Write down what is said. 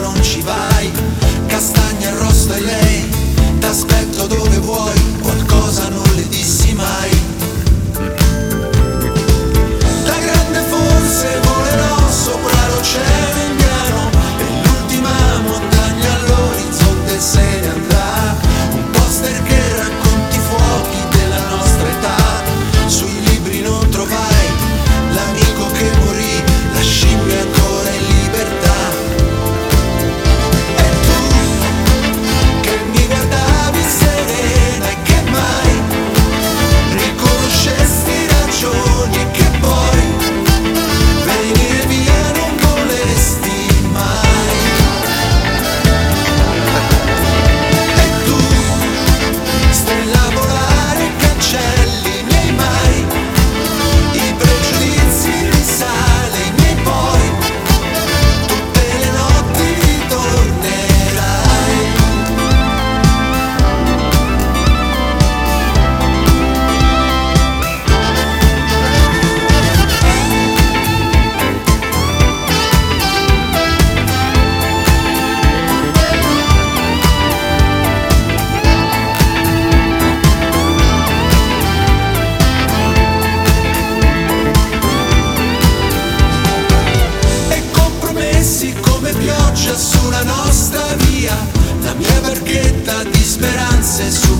non ci vai se su